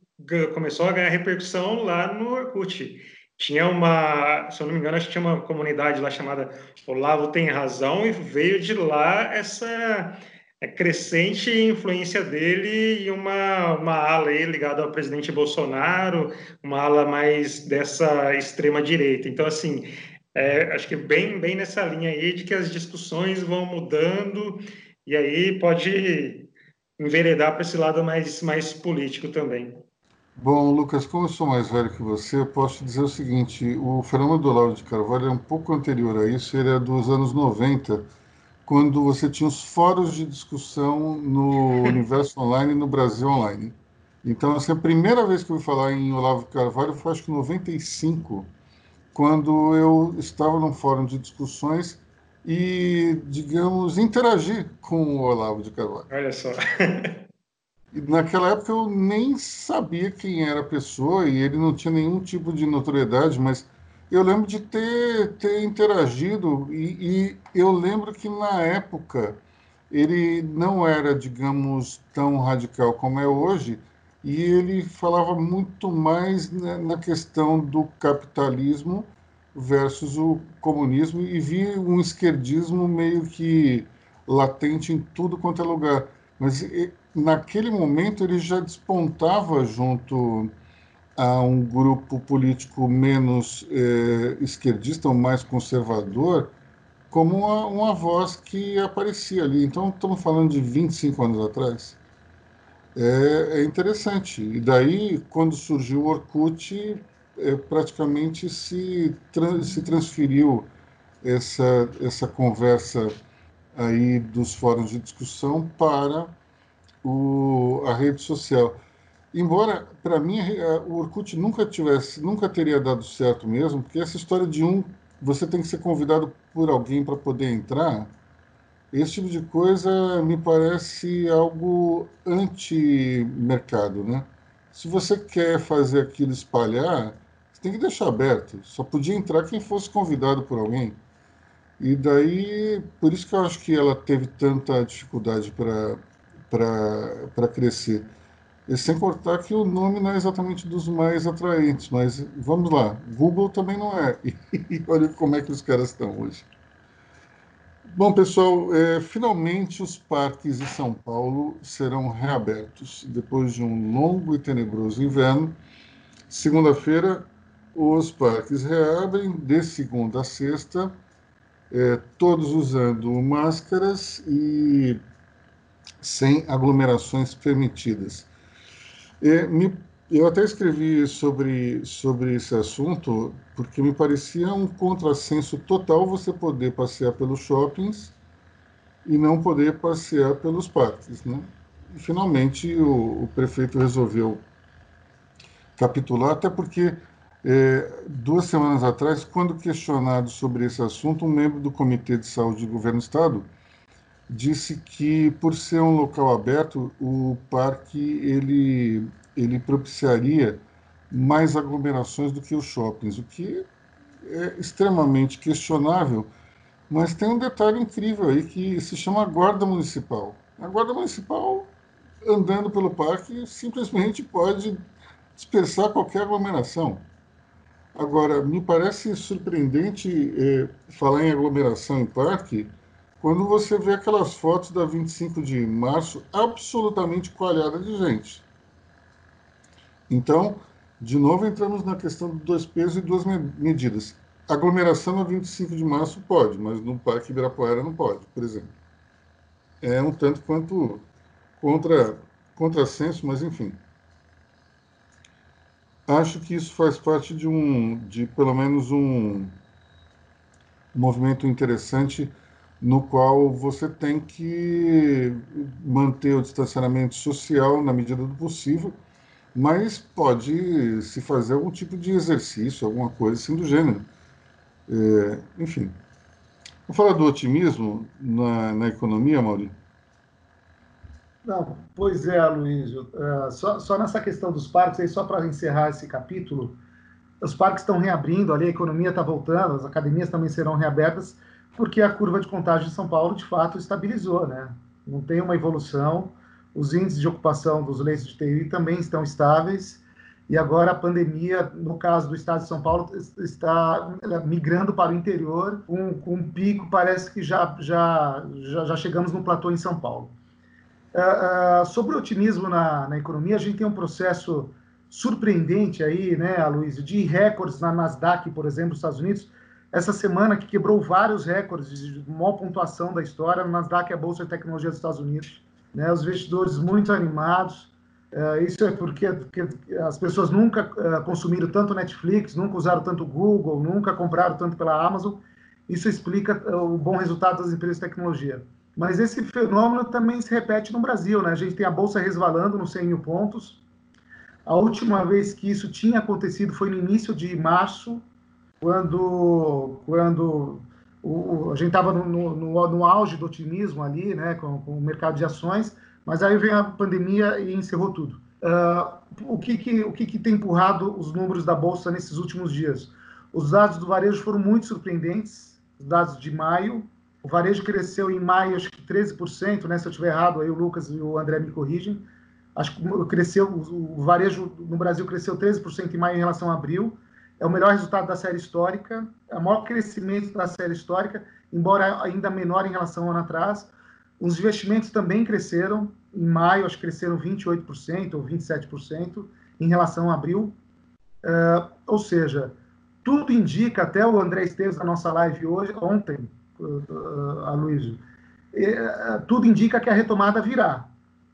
começou a ganhar repercussão lá no Orkut. Tinha uma, se eu não me engano, acho que tinha uma comunidade lá chamada Olavo Tem Razão, e veio de lá essa é crescente influência dele e uma, uma ala aí ligada ao presidente Bolsonaro, uma ala mais dessa extrema direita. Então, assim, é, acho que bem, bem nessa linha aí de que as discussões vão mudando e aí pode enveredar para esse lado mais, mais político também. Bom, Lucas, como eu sou mais velho que você, eu posso dizer o seguinte: o fenômeno do Olavo de Carvalho é um pouco anterior a isso, ele é dos anos 90 quando você tinha os fóruns de discussão no [laughs] universo online e no Brasil online. Então, assim, a primeira vez que eu ouvi falar em Olavo Carvalho foi acho que em 95, quando eu estava num fórum de discussões e, digamos, interagir com o Olavo de Carvalho. Olha só. [laughs] Naquela época eu nem sabia quem era a pessoa e ele não tinha nenhum tipo de notoriedade, mas eu lembro de ter, ter interagido e, e eu lembro que na época ele não era, digamos, tão radical como é hoje, e ele falava muito mais na questão do capitalismo versus o comunismo e via um esquerdismo meio que latente em tudo quanto é lugar. Mas naquele momento ele já despontava junto a um grupo político menos eh, esquerdista ou mais conservador como uma, uma, voz que aparecia ali. Então, estamos falando de 25 anos atrás. É, é interessante. E daí, quando surgiu o Orkut, é, praticamente se, trans, se transferiu essa, essa conversa aí dos fóruns de discussão para o, a rede social. Embora, para mim, o Orkut nunca tivesse, nunca teria dado certo mesmo, porque essa história de um, você tem que ser convidado por alguém para poder entrar, esse tipo de coisa me parece algo anti-mercado, né? Se você quer fazer aquilo espalhar, você tem que deixar aberto. Só podia entrar quem fosse convidado por alguém. E daí, por isso que eu acho que ela teve tanta dificuldade para crescer. E sem cortar que o nome não é exatamente dos mais atraentes, mas vamos lá, Google também não é. [laughs] E olha como é que os caras estão hoje. Bom, pessoal, é, finalmente os parques de São Paulo serão reabertos depois de um longo e tenebroso inverno. Segunda-feira, os parques reabrem de segunda a sexta, é, todos usando máscaras e sem aglomerações permitidas. É, me eu até escrevi sobre, sobre esse assunto porque me parecia um contrassenso total você poder passear pelos shoppings e não poder passear pelos parques, né? E, finalmente o, o prefeito resolveu capitular, até porque é, duas semanas atrás, quando questionado sobre esse assunto, um membro do Comitê de Saúde do Governo do Estado disse que, por ser um local aberto, o parque ele ele propiciaria mais aglomerações do que os shoppings, o que é extremamente questionável, mas tem um detalhe incrível aí que se chama guarda municipal. A guarda municipal, andando pelo parque, simplesmente pode dispersar qualquer aglomeração. Agora, me parece surpreendente é, falar em aglomeração em parque quando você vê aquelas fotos da 25 de março absolutamente coalhada de gente. Então, de novo, entramos na questão de dois pesos e duas medidas. Aglomeração a 25 de março pode, mas no Parque Ibirapuera não pode, por exemplo. É um tanto quanto contra contrassenso, mas enfim. Acho que isso faz parte de um, de pelo menos um movimento interessante no qual você tem que manter o distanciamento social na medida do possível, mas pode se fazer algum tipo de exercício, alguma coisa assim do gênero. É, enfim. Vamos falar do otimismo na, na economia, Mauri? Não, pois é, Luiz. Uh, só, só nessa questão dos parques, aí, só para encerrar esse capítulo, os parques estão reabrindo ali, a economia está voltando, as academias também serão reabertas, porque a curva de contágio de São Paulo, de fato, estabilizou, né? Não tem uma evolução os índices de ocupação dos leitos de TI também estão estáveis, e agora a pandemia, no caso do estado de São Paulo, está migrando para o interior, com um pico, parece que já, já, já, já chegamos no platô em São Paulo. Uh, uh, sobre o otimismo na, na economia, a gente tem um processo surpreendente aí, né, Aloysio, de recordes na Nasdaq, por exemplo, nos Estados Unidos, essa semana que quebrou vários recordes de maior pontuação da história, na Nasdaq é a Bolsa de Tecnologia dos Estados Unidos né, os investidores muito animados. Uh, isso é porque, porque, as pessoas nunca consumiram tanto Netflix, nunca usaram tanto Google, nunca compraram tanto pela Amazon. Isso explica o bom resultado das empresas de tecnologia. Mas esse fenômeno também se repete no Brasil. Né? A gente tem a Bolsa resvalando nos 100 mil pontos. A última vez que isso tinha acontecido foi no início de março, quando, quando o, a gente estava no, no, no, auge do otimismo ali, né, com, com, o mercado de ações, Mas aí vem a pandemia e encerrou tudo. Uh, o que, que, o que, que tem empurrado os números da Bolsa nesses últimos dias? Os dados do varejo foram muito surpreendentes, os dados de maio. O varejo cresceu em maio, acho que 13%, né? Se eu estiver errado, aí o Lucas e o André me corrigem. Acho que cresceu, o varejo no Brasil cresceu 13% em maio em relação a abril. É o melhor resultado da série histórica, é o maior crescimento da série histórica, embora ainda menor em relação ao ano atrás. Os investimentos também cresceram, em maio, acho que cresceram 28% ou 27% em relação a abril. Uh, ou seja, tudo indica, até o André Esteves da nossa live hoje, ontem, Aloysio, uh, tudo indica que a retomada virá.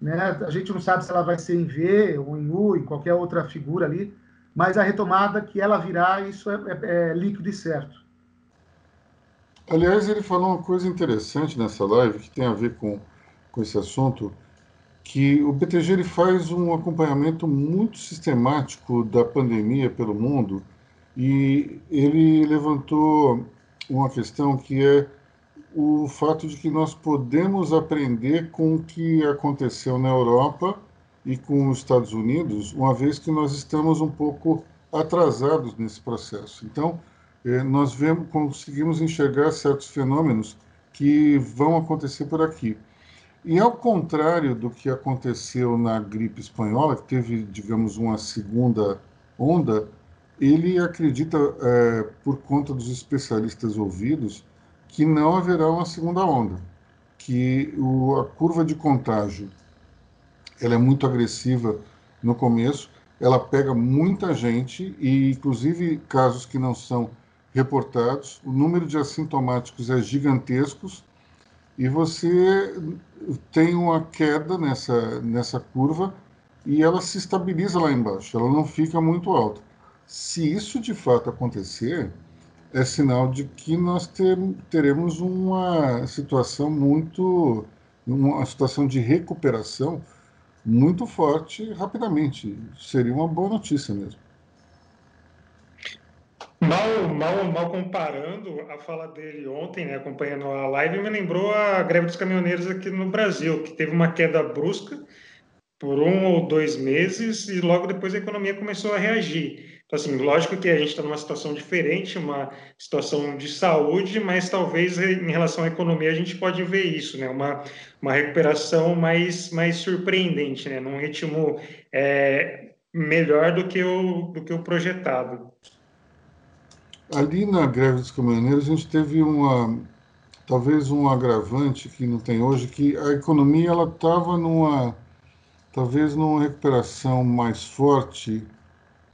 Né? A gente não sabe se ela vai ser em V ou em U, em qualquer outra figura ali, mas a retomada que ela virá, isso é, é, é líquido e certo. Aliás, ele falou uma coisa interessante nessa live que tem a ver com, com esse assunto, que o BTG ele faz um acompanhamento muito sistemático da pandemia pelo mundo e ele levantou uma questão que é o fato de que nós podemos aprender com o que aconteceu na Europa e com os Estados Unidos, uma vez que nós estamos um pouco atrasados nesse processo. Então, eh, nós vemos, conseguimos enxergar certos fenômenos que vão acontecer por aqui. E ao contrário do que aconteceu na gripe espanhola, que teve, digamos, uma segunda onda, ele acredita, é, por conta dos especialistas ouvidos, que não haverá uma segunda onda, que o, a curva de contágio ela é muito agressiva no começo, ela pega muita gente e, inclusive, casos que não são reportados, o número de assintomáticos é gigantesco e você tem uma queda nessa, nessa curva e ela se estabiliza lá embaixo, ela não fica muito alta. Se isso de fato acontecer, é sinal de que nós ter, teremos uma situação muito, uma situação de recuperação muito forte rapidamente. Seria uma boa notícia mesmo. Mal, mal, mal comparando a fala dele ontem, né, acompanhando a live, me lembrou a greve dos caminhoneiros aqui no Brasil, que teve uma queda brusca por um ou dois meses e logo depois a economia começou a reagir. Então, assim, lógico que a gente está numa situação diferente, uma situação de saúde, mas talvez em relação à economia a gente pode ver isso, né? Uma, uma recuperação mais, mais surpreendente, né? Num ritmo é, melhor do que, o, do que o projetado. Ali na greve dos caminhoneiros, a gente teve uma, talvez um agravante que não tem hoje, que a economia ela estava numa, talvez numa recuperação mais forte,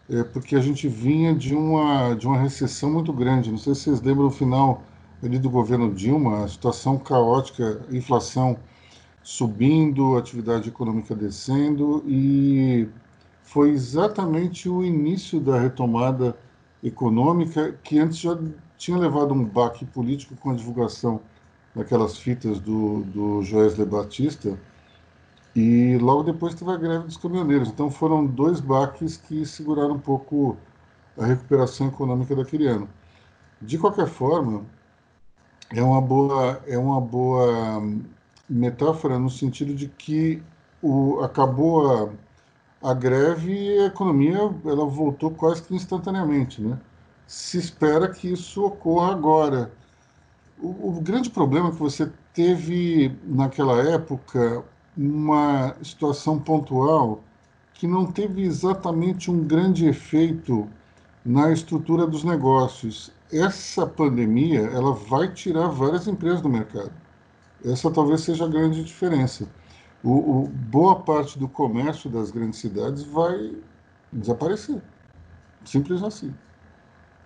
é, porque a gente vinha de uma, de uma recessão muito grande. Não sei se vocês lembram o final ali do governo Dilma, a situação caótica, inflação subindo, atividade econômica descendo, e foi exatamente o início da retomada econômica, que antes já tinha levado um baque político com a divulgação daquelas fitas do, do Joesley Batista, e logo depois teve a greve dos caminhoneiros. Então foram dois baques que seguraram um pouco a recuperação econômica daquele ano. De qualquer forma, é uma boa, é uma boa metáfora no sentido de que o, acabou a, a greve e a economia ela voltou quase que instantaneamente, né? Se espera que isso ocorra agora. O, o grande problema que você teve naquela época uma situação pontual que não teve exatamente um grande efeito na estrutura dos negócios. Essa pandemia ela vai tirar várias empresas do mercado. Essa talvez seja a grande diferença o, o, boa parte do comércio das grandes cidades vai desaparecer. Simples assim.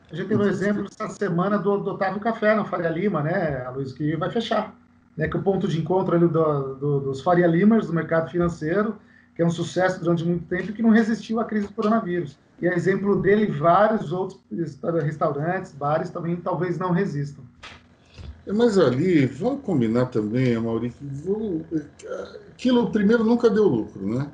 A gente teve um exemplo essa semana do, do Otávio Café na Faria Lima, né, Luiz, que vai fechar. Né, que é o ponto de encontro ali do, do, dos Faria Limers, do mercado financeiro, que é um sucesso durante muito tempo e que não resistiu à crise do coronavírus. E a exemplo dele, vários outros restaurantes, bares também talvez não resistam. É, mas ali, vamos combinar também, Maurício, aquilo primeiro nunca deu lucro, né?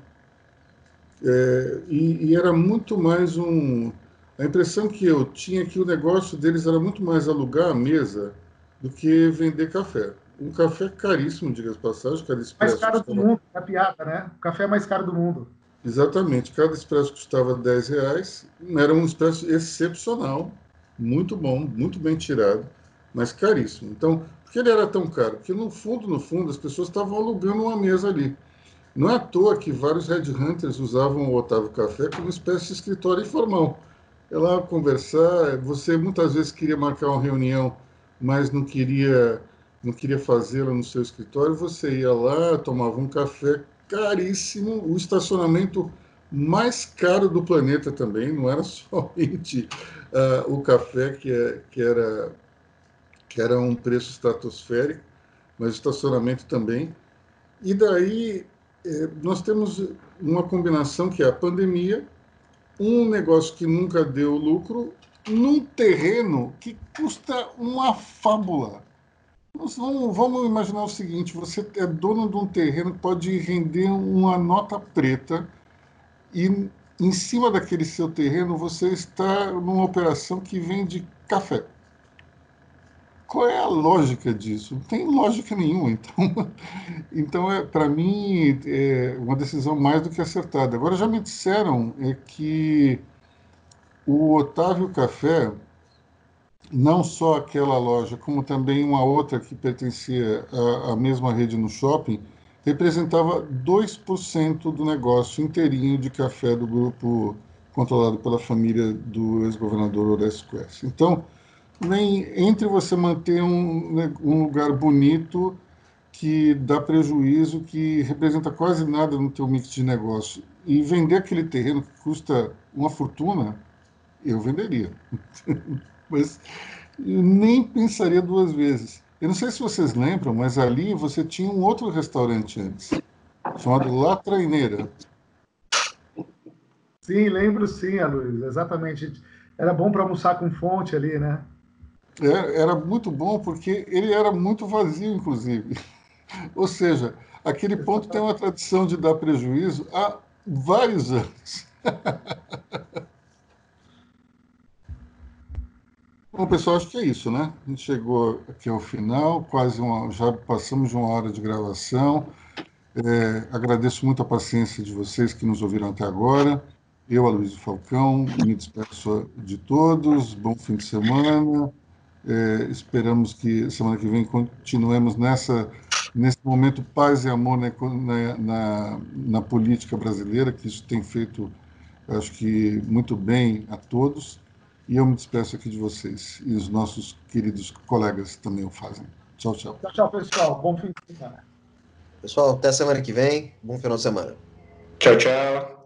É, e, e, era muito mais um. A impressão que eu tinha é que o negócio deles era muito mais alugar a mesa do que vender café. Um café caríssimo, diga-se passagem. Cada mais caro do mundo, é piada, né? O café mais caro do mundo. Exatamente. Cada expresso custava 10 reais. Era um expresso excepcional, muito bom, muito bem tirado, mas caríssimo. Então, por que ele era tão caro? Porque no fundo, no fundo, as pessoas estavam alugando uma mesa ali. Não é à toa que vários headhunters usavam o Otávio Café como espécie de escritório informal. É lá conversar, você muitas vezes queria marcar uma reunião, mas não queria não queria fazê-la no seu escritório, você ia lá, tomava um café caríssimo, o estacionamento mais caro do planeta também, não era [laughs] somente uh, o café que, é, que, era, que era um preço estratosférico, mas o estacionamento também. E daí eh, nós temos uma combinação que é a pandemia, um negócio que nunca deu lucro, num terreno que custa uma fábula. Vamos, vamos imaginar o seguinte: você é dono de um terreno que pode render uma nota preta e em cima daquele seu terreno você está numa operação que vende café. Qual é a lógica disso? Não tem lógica nenhuma. Então, [laughs] então é, para mim, é uma decisão mais do que acertada. Agora, já me disseram é que o Otávio Café não só aquela loja, como também uma outra que pertencia à, à mesma rede no shopping, representava 2% do negócio inteirinho de café do grupo controlado pela família do ex-governador Orestes Quest. Então, nem entre você manter um, um lugar bonito que dá prejuízo, que representa quase nada no teu mix de negócio, e vender aquele terreno que custa uma fortuna, eu venderia. [laughs] mas nem pensaria duas vezes. Eu não sei se vocês lembram, mas ali você tinha um outro restaurante antes, chamado La Traineira. Sim, lembro sim, Aloysio, exatamente. Era bom para almoçar com fonte ali, né? É, era muito bom porque ele era muito vazio, inclusive. [laughs] Ou seja, aquele ponto tem uma tradição de dar prejuízo há vários anos. [laughs] Bom, pessoal, acho que é isso, né? A gente chegou aqui ao final, quase uma, já passamos de uma hora de gravação. É, agradeço muito a paciência de vocês que nos ouviram até agora. Eu, Aloysio Falcão, me despeço de todos. Bom fim de semana. É, esperamos que semana que vem continuemos nessa nesse momento paz e amor na, na, na política brasileira, que isso tem feito, acho que, muito bem a todos. E eu me despeço aqui de vocês. E os nossos queridos colegas também o fazem. Tchau, tchau. Tchau, tchau, pessoal. Bom fim de semana. Pessoal, até semana que vem. Bom final de semana. Tchau, tchau.